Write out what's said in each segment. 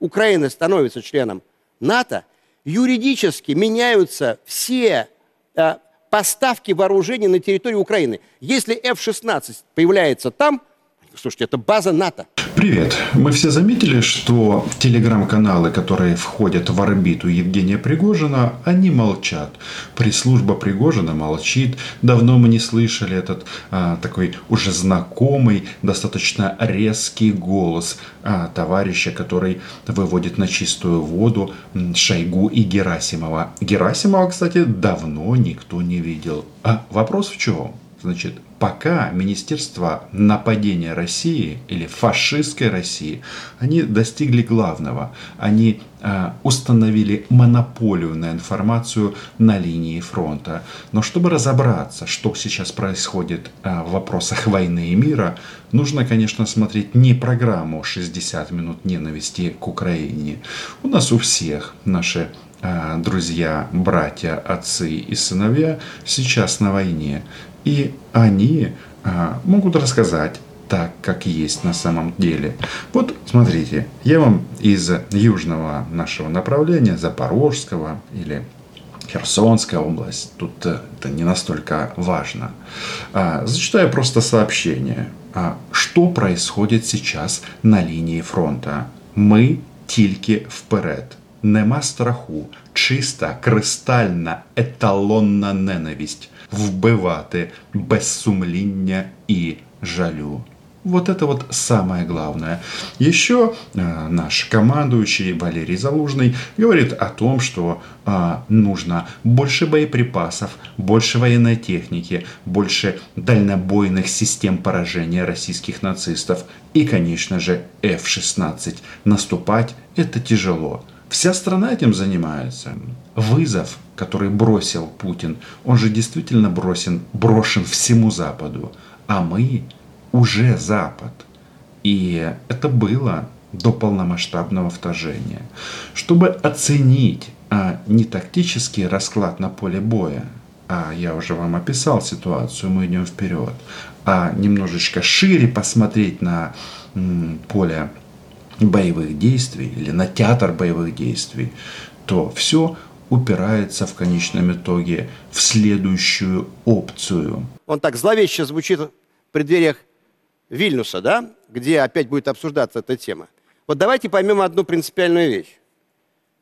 Украина становится членом НАТО, юридически меняются все э, поставки вооружений на территории Украины. Если F-16 появляется там, слушайте, это база НАТО. Привет. Мы все заметили, что телеграм-каналы, которые входят в орбиту Евгения Пригожина, они молчат. Пресс-служба Пригожина молчит. Давно мы не слышали этот а, такой уже знакомый, достаточно резкий голос а, товарища, который выводит на чистую воду Шойгу и Герасимова. Герасимова, кстати, давно никто не видел. А вопрос в чем? Значит, пока Министерство нападения России или фашистской России, они достигли главного. Они э, установили монополию на информацию на линии фронта. Но чтобы разобраться, что сейчас происходит э, в вопросах войны и мира, нужно, конечно, смотреть не программу «60 минут ненависти к Украине». У нас у всех наши друзья, братья, отцы и сыновья сейчас на войне. И они а, могут рассказать так, как есть на самом деле. Вот смотрите, я вам из южного нашего направления, Запорожского или Херсонская область, тут э, это не настолько важно. А, зачитаю просто сообщение. А, что происходит сейчас на линии фронта? Ми тільки вперед. Нема страху, чиста, кристальна, еталонна ненависть вбивати без сумління и жалю. Вот это вот самое главное. Еще э, наш командующий Валерий Залужный говорит о том, что э, нужно больше боеприпасов, больше военной техники, больше дальнобойных систем поражения российских нацистов и, конечно же, F-16. Наступать это тяжело. Вся страна этим занимается. Вызов, который бросил Путин, он же действительно бросен, брошен всему Западу. А мы уже Запад. И это было до полномасштабного вторжения. Чтобы оценить а, не тактический расклад на поле боя, а я уже вам описал ситуацию, мы идем вперед, а немножечко шире посмотреть на м, поле боевых действий или на театр боевых действий, то все упирается в конечном итоге в следующую опцию. Он так зловеще звучит в преддвериях Вильнюса, да, где опять будет обсуждаться эта тема. Вот давайте поймем одну принципиальную вещь.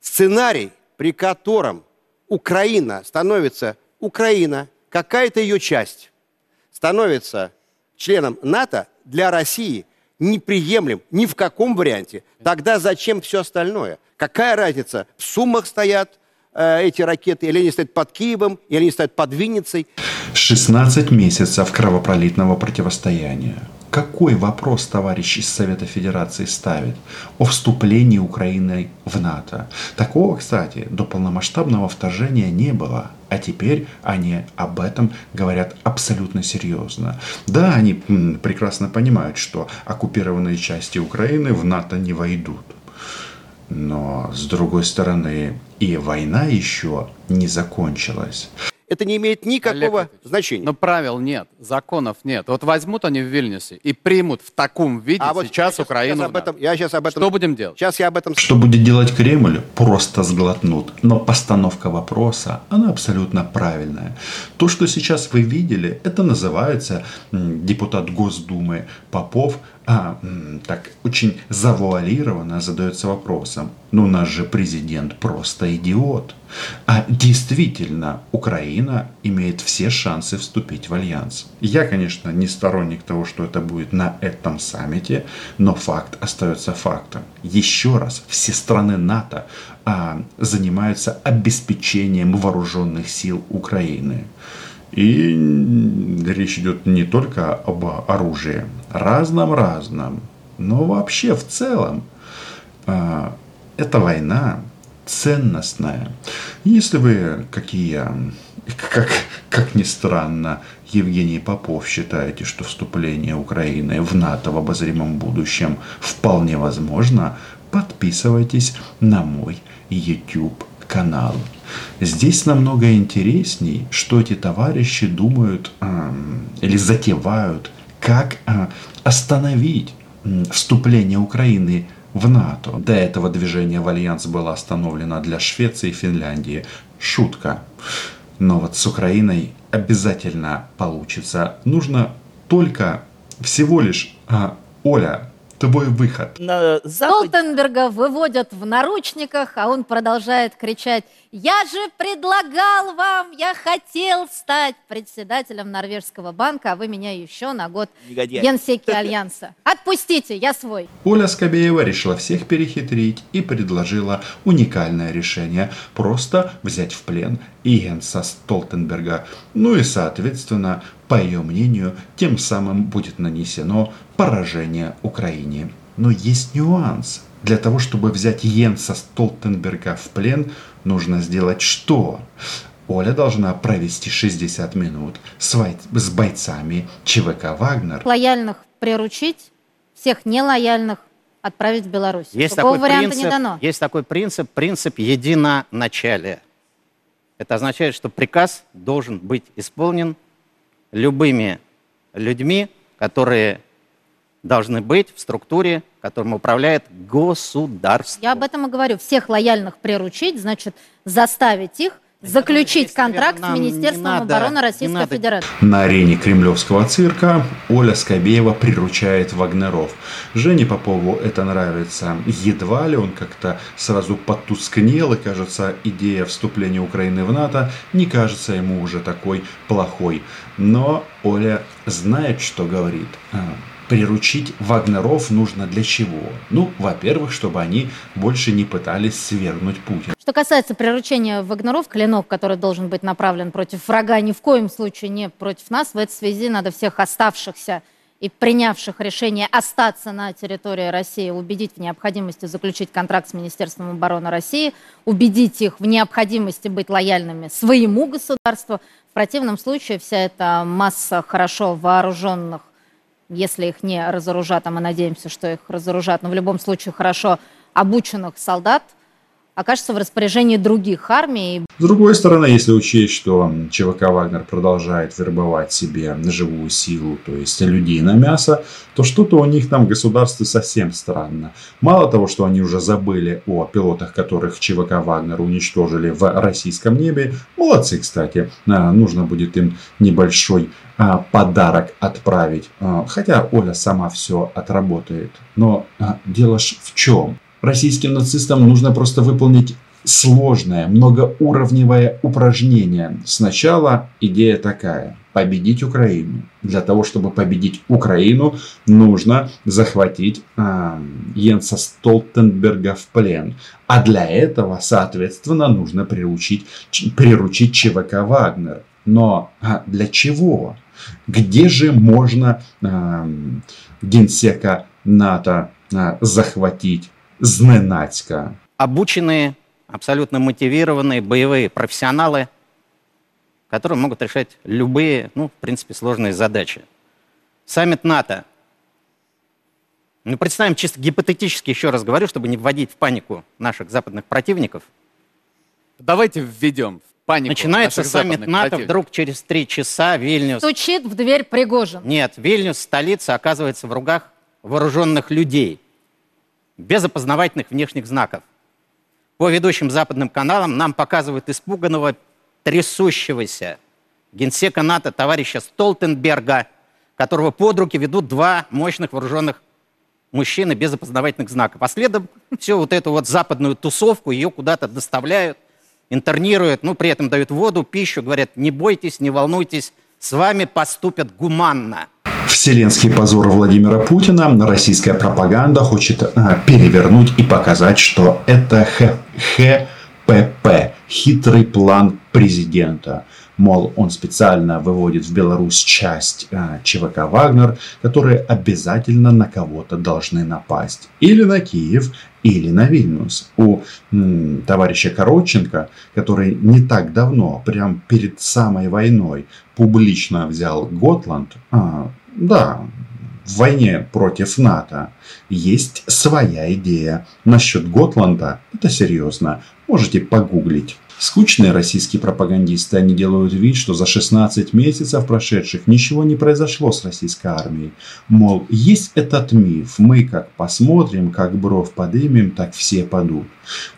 Сценарий, при котором Украина становится, Украина, какая-то ее часть, становится членом НАТО для России – неприемлем ни в каком варианте, тогда зачем все остальное? Какая разница? В суммах стоят э, эти ракеты, или они стоят под Киевом, или они стоят под Винницей. 16 месяцев кровопролитного противостояния. Какой вопрос товарищ из Совета Федерации ставит о вступлении Украины в НАТО? Такого, кстати, до полномасштабного вторжения не было. А теперь они об этом говорят абсолютно серьезно. Да, они прекрасно понимают, что оккупированные части Украины в НАТО не войдут. Но, с другой стороны, и война еще не закончилась это не имеет никакого Олег значения. Но правил нет, законов нет. Вот возьмут они в Вильнюсе и примут в таком виде а вот сейчас я Украину. Сейчас об этом, я сейчас об этом. Что будем делать? Сейчас я об этом. Что будет делать Кремль? Просто сглотнут. Но постановка вопроса, она абсолютно правильная. То, что сейчас вы видели, это называется депутат Госдумы Попов а, так очень завуалированно задается вопросом, ну наш же президент просто идиот. А действительно, Украина имеет все шансы вступить в альянс. Я, конечно, не сторонник того, что это будет на этом саммите, но факт остается фактом. Еще раз, все страны НАТО а, занимаются обеспечением вооруженных сил Украины. И речь идет не только об оружии, разном-разном, но вообще в целом. А, эта война ценностная. Если вы, какие, как, как ни странно, Евгений Попов считаете, что вступление Украины в НАТО в обозримом будущем вполне возможно, подписывайтесь на мой YouTube канал. Здесь намного интересней, что эти товарищи думают э, или затевают, как э, остановить вступление Украины в НАТО. До этого движение в альянс было остановлено для Швеции и Финляндии. Шутка. Но вот с Украиной обязательно получится. Нужно только всего лишь, а, Оля, твой выход. На Западе... Столтенберга выводят в наручниках, а он продолжает кричать «Я же предлагал вам, я хотел стать председателем Норвежского банка, а вы меня еще на год Негодяй. генсеки Альянса. Отпустите, я свой». Оля Скобеева решила всех перехитрить и предложила уникальное решение – просто взять в плен Иенса Столтенберга. Ну и, соответственно, по ее мнению, тем самым будет нанесено поражение Украине. Но есть нюанс. Для того, чтобы взять Йенса Столтенберга в плен, нужно сделать что? Оля должна провести 60 минут с, с бойцами ЧВК «Вагнер». Лояльных приручить, всех нелояльных отправить в Беларусь. Есть Такого такой варианта принцип, не дано. Есть такой принцип, принцип единоначалия. Это означает, что приказ должен быть исполнен любыми людьми, которые должны быть в структуре, которым управляет государство. Я об этом и говорю. Всех лояльных приручить, значит, заставить их заключить контракт с Министерством обороны Российской Федерации. На арене кремлевского цирка Оля Скобеева приручает Вагнеров. Жене Попову это нравится. Едва ли он как-то сразу потускнел, и, кажется, идея вступления Украины в НАТО не кажется ему уже такой плохой. Но Оля знает, что говорит. Приручить вагнеров нужно для чего? Ну, во-первых, чтобы они больше не пытались свергнуть Путина. Что касается приручения вагнеров, клинок, который должен быть направлен против врага, ни в коем случае не против нас. В этой связи надо всех оставшихся и принявших решение остаться на территории России, убедить в необходимости заключить контракт с Министерством обороны России, убедить их в необходимости быть лояльными своему государству. В противном случае вся эта масса хорошо вооруженных если их не разоружат, а мы надеемся, что их разоружат, но в любом случае хорошо обученных солдат окажется в распоряжении других армий. С другой стороны, если учесть, что ЧВК «Вагнер» продолжает вербовать себе живую силу, то есть людей на мясо, то что-то у них там в государстве совсем странно. Мало того, что они уже забыли о пилотах, которых ЧВК «Вагнер» уничтожили в российском небе, молодцы, кстати, а, нужно будет им небольшой а, подарок отправить. А, хотя Оля сама все отработает. Но дело ж в чем? Российским нацистам нужно просто выполнить сложное, многоуровневое упражнение. Сначала идея такая – победить Украину. Для того, чтобы победить Украину, нужно захватить э, Йенса Столтенберга в плен. А для этого, соответственно, нужно приручить, приручить ЧВК «Вагнер». Но а для чего? Где же можно э, генсека НАТО э, захватить зненацька? Обученные, абсолютно мотивированные боевые профессионалы, которые могут решать любые, ну, в принципе, сложные задачи. Саммит НАТО. Ну, представим чисто гипотетически, еще раз говорю, чтобы не вводить в панику наших западных противников. Давайте введем панику. Начинается саммит НАТО, противников. вдруг через три часа Вильнюс... Стучит в дверь Пригожин. Нет, Вильнюс, столица, оказывается в руках вооруженных людей, без опознавательных внешних знаков. По ведущим западным каналам нам показывают испуганного, трясущегося генсека НАТО товарища Столтенберга, которого под руки ведут два мощных вооруженных мужчины без опознавательных знаков. А следом всю вот эту вот западную тусовку ее куда-то доставляют – интернируют, ну, при этом дают воду, пищу, говорят, не бойтесь, не волнуйтесь, с вами поступят гуманно. Вселенский позор Владимира Путина российская пропаганда хочет а, перевернуть и показать, что это Х, ХПП, хитрый план президента. Мол, он специально выводит в Беларусь часть а, ЧВК «Вагнер», которые обязательно на кого-то должны напасть. Или на Киев, или на Вильнюс. У м, товарища Коротченко, который не так давно, прям перед самой войной, публично взял Готланд, а, да, в войне против НАТО есть своя идея. Насчет Готланда, это серьезно, можете погуглить. Скучные российские пропагандисты, они делают вид, что за 16 месяцев прошедших ничего не произошло с российской армией. Мол, есть этот миф, мы как посмотрим, как бров подымем, так все падут.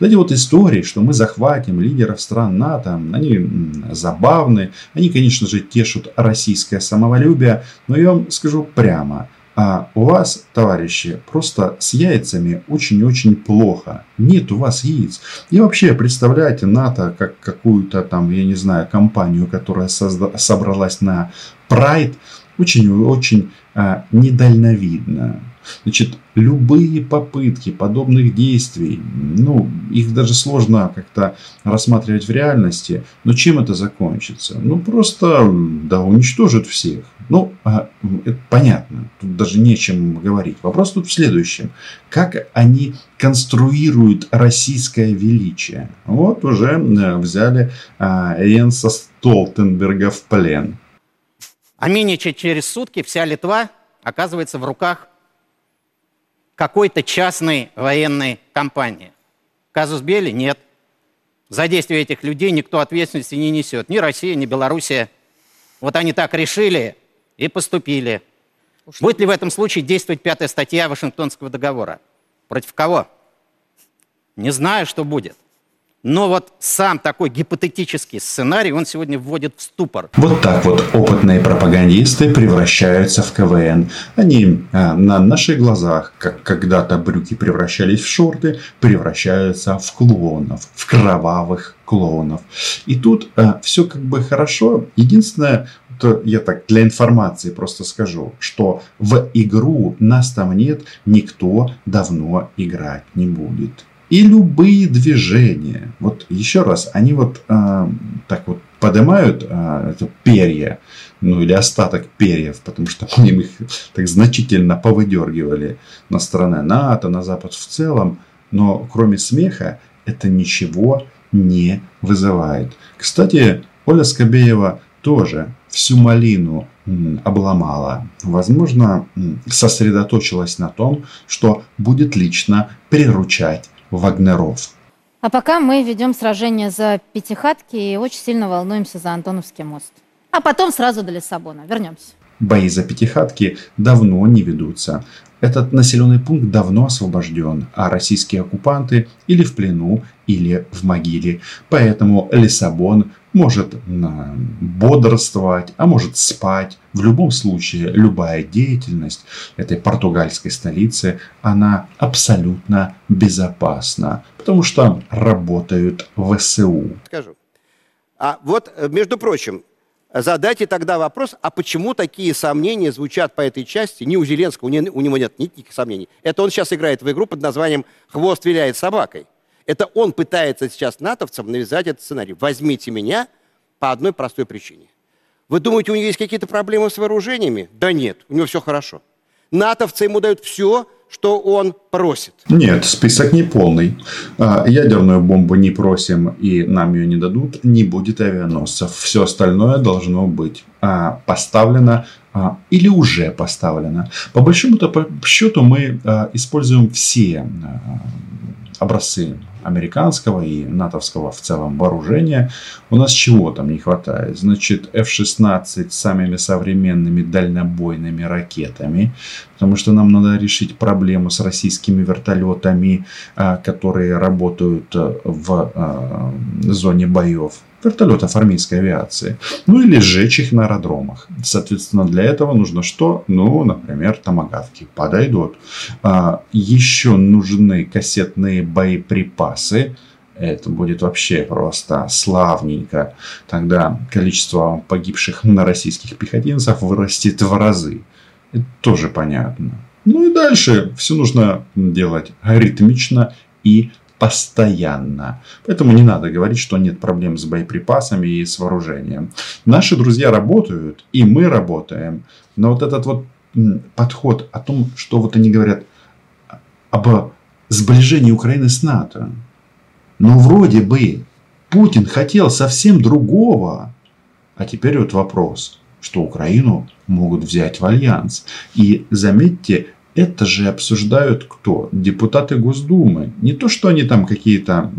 Вот эти вот истории, что мы захватим лидеров стран НАТО, они забавны, они, конечно же, тешут российское самоволюбие, но я вам скажу прямо – а у вас, товарищи, просто с яйцами очень-очень плохо. Нет у вас яиц. И вообще, представляете НАТО как какую-то там, я не знаю, компанию, которая созда- собралась на Pride, очень-очень а, недальновидно. Значит, любые попытки подобных действий, ну, их даже сложно как-то рассматривать в реальности, но чем это закончится? Ну, просто, да, уничтожит всех. Ну, а, это понятно, тут даже нечем говорить. Вопрос тут в следующем. Как они конструируют российское величие? Вот уже э, взяли а, Йенса Столтенберга в плен. А менее чем через сутки вся Литва оказывается в руках какой-то частной военной компании. Казус Бели нет. За действия этих людей никто ответственности не несет. Ни Россия, ни Белоруссия. Вот они так решили и поступили. Уж Будет ли в этом случае действовать пятая статья Вашингтонского договора? Против кого? Не знаю, что будет. Но вот сам такой гипотетический сценарий, он сегодня вводит в ступор. Вот так вот опытные пропагандисты превращаются в КВН. Они а, на наших глазах, как когда-то брюки превращались в шорты, превращаются в клоунов, в кровавых клоунов. И тут а, все как бы хорошо. Единственное, я так для информации просто скажу, что в игру нас там нет, никто давно играть не будет и любые движения. Вот еще раз, они вот э, так вот поднимают э, это перья, ну или остаток перьев, потому что мы их так значительно повыдергивали на стороны НАТО, на Запад в целом, но кроме смеха это ничего не вызывает. Кстати, Оля Скобеева тоже всю малину обломала. Возможно, сосредоточилась на том, что будет лично приручать Вагнеров. А пока мы ведем сражение за Пятихатки и очень сильно волнуемся за Антоновский мост. А потом сразу до Лиссабона. Вернемся. Бои за Пятихатки давно не ведутся. Этот населенный пункт давно освобожден, а российские оккупанты или в плену, или в могиле. Поэтому Лиссабон может бодрствовать, а может спать. В любом случае, любая деятельность этой португальской столицы, она абсолютно безопасна, потому что работают ВСУ. Скажу. А вот, э, между прочим, задайте тогда вопрос, а почему такие сомнения звучат по этой части? Ни у Зеленского, у него нет никаких сомнений. Это он сейчас играет в игру под названием «Хвост виляет собакой». Это он пытается сейчас натовцам навязать этот сценарий. Возьмите меня по одной простой причине. Вы думаете, у него есть какие-то проблемы с вооружениями? Да нет, у него все хорошо. Натовцы ему дают все, что он просит. Нет, список не полный. А, ядерную бомбу не просим и нам ее не дадут. Не будет авианосцев. Все остальное должно быть а, поставлено а, или уже поставлено. По большому-то счету мы используем все образцы американского и натовского в целом вооружения. У нас чего там не хватает? Значит, F-16 с самыми современными дальнобойными ракетами, потому что нам надо решить проблему с российскими вертолетами, а, которые работают э, в а, зоне боев вертолетов армейской авиации. Ну или сжечь их на аэродромах. Соответственно, для этого нужно что? Ну, например, томогавки подойдут. А, еще нужны кассетные боеприпасы. Это будет вообще просто славненько. Тогда количество погибших на российских пехотинцев вырастет в разы. Это тоже понятно. Ну и дальше все нужно делать ритмично и постоянно. Поэтому не надо говорить, что нет проблем с боеприпасами и с вооружением. Наши друзья работают, и мы работаем. Но вот этот вот подход о том, что вот они говорят об сближении Украины с НАТО. Ну, вроде бы Путин хотел совсем другого. А теперь вот вопрос, что Украину могут взять в альянс. И заметьте, это же обсуждают кто? Депутаты Госдумы. Не то, что они там какие-то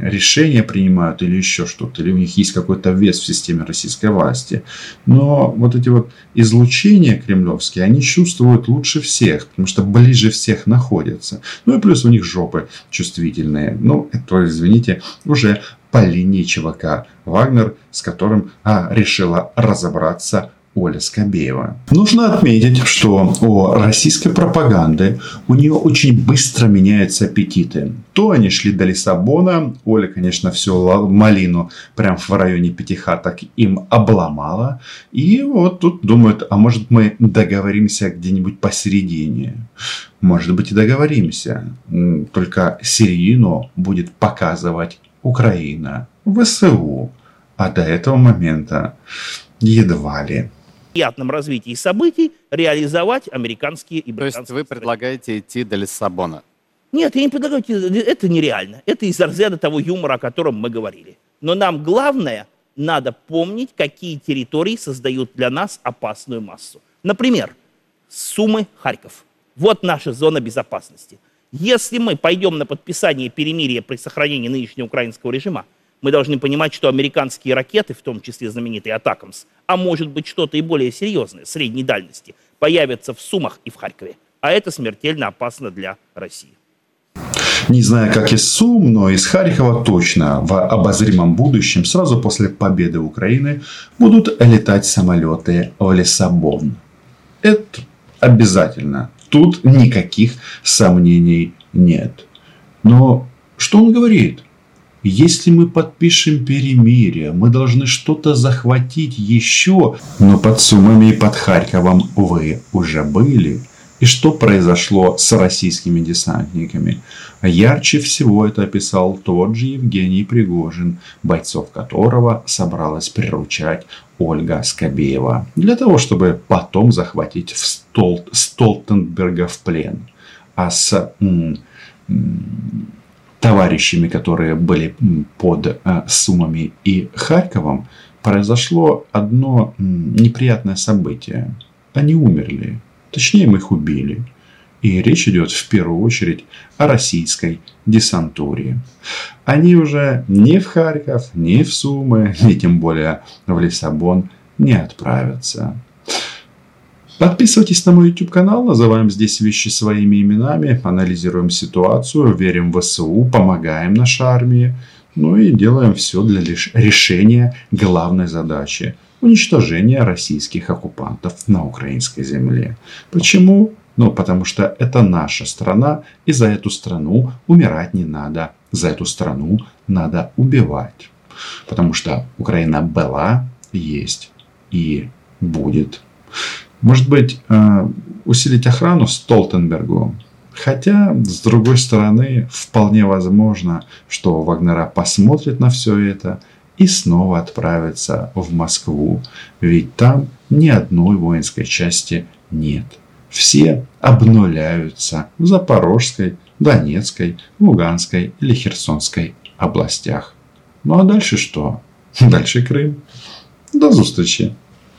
решения принимают или еще что-то, или у них есть какой-то вес в системе российской власти. Но вот эти вот излучения кремлевские, они чувствуют лучше всех, потому что ближе всех находятся. Ну и плюс у них жопы чувствительные. Ну, это, извините, уже по линии ЧВК Вагнер, с которым а, решила разобраться Оля Скобеева. Нужно отметить, что у российской пропаганды у нее очень быстро меняются аппетиты. То они шли до Лиссабона, Оля, конечно, всю малину прям в районе Пятихаток им обломала. И вот тут думают, а может мы договоримся где-нибудь посередине. Может быть и договоримся. Только середину будет показывать Украина, ВСУ. А до этого момента едва ли приятном развитии событий реализовать американские и британские То есть вы предлагаете идти до Лиссабона? Нет, я не предлагаю, это нереально. Это из разряда того юмора, о котором мы говорили. Но нам главное, надо помнить, какие территории создают для нас опасную массу. Например, Сумы, Харьков. Вот наша зона безопасности. Если мы пойдем на подписание перемирия при сохранении нынешнего украинского режима, мы должны понимать, что американские ракеты, в том числе знаменитые «Атакамс», а может быть что-то и более серьезное, средней дальности, появятся в Сумах и в Харькове. А это смертельно опасно для России. Не знаю, как из Сум, но из Харькова точно в обозримом будущем, сразу после победы Украины, будут летать самолеты в Лиссабон. Это обязательно. Тут никаких сомнений нет. Но что он говорит? Если мы подпишем перемирие, мы должны что-то захватить еще. Но под Сумами и под Харьковом вы уже были. И что произошло с российскими десантниками? Ярче всего это описал тот же Евгений Пригожин, бойцов которого собралась приручать Ольга Скобеева, для того, чтобы потом захватить в Стол... Столтенберга в плен. А с м- м- товарищами, которые были под э, Сумами и Харьковом, произошло одно неприятное событие. Они умерли. Точнее, мы их убили. И речь идет в первую очередь о российской десантуре. Они уже ни в Харьков, ни в Сумы, ни тем более в Лиссабон не отправятся. Подписывайтесь на мой YouTube канал, называем здесь вещи своими именами, анализируем ситуацию, верим в ВСУ, помогаем нашей армии, ну и делаем все для решения главной задачи – уничтожения российских оккупантов на украинской земле. Почему? Ну, потому что это наша страна, и за эту страну умирать не надо. За эту страну надо убивать. Потому что Украина была, есть и будет. Может быть, э, усилить охрану Столтенбергу? Хотя, с другой стороны, вполне возможно, что Вагнера посмотрит на все это и снова отправится в Москву. Ведь там ни одной воинской части нет. Все обнуляются в Запорожской, Донецкой, Луганской или Херсонской областях. Ну а дальше что? Дальше Крым. До встречи.